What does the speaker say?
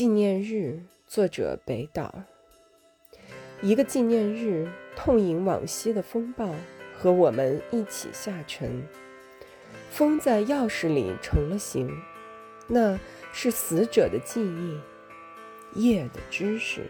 纪念日作者北岛。一个纪念日痛饮往昔的风暴和我们一起下沉。风在钥匙里成了形那是死者的记忆夜的知识。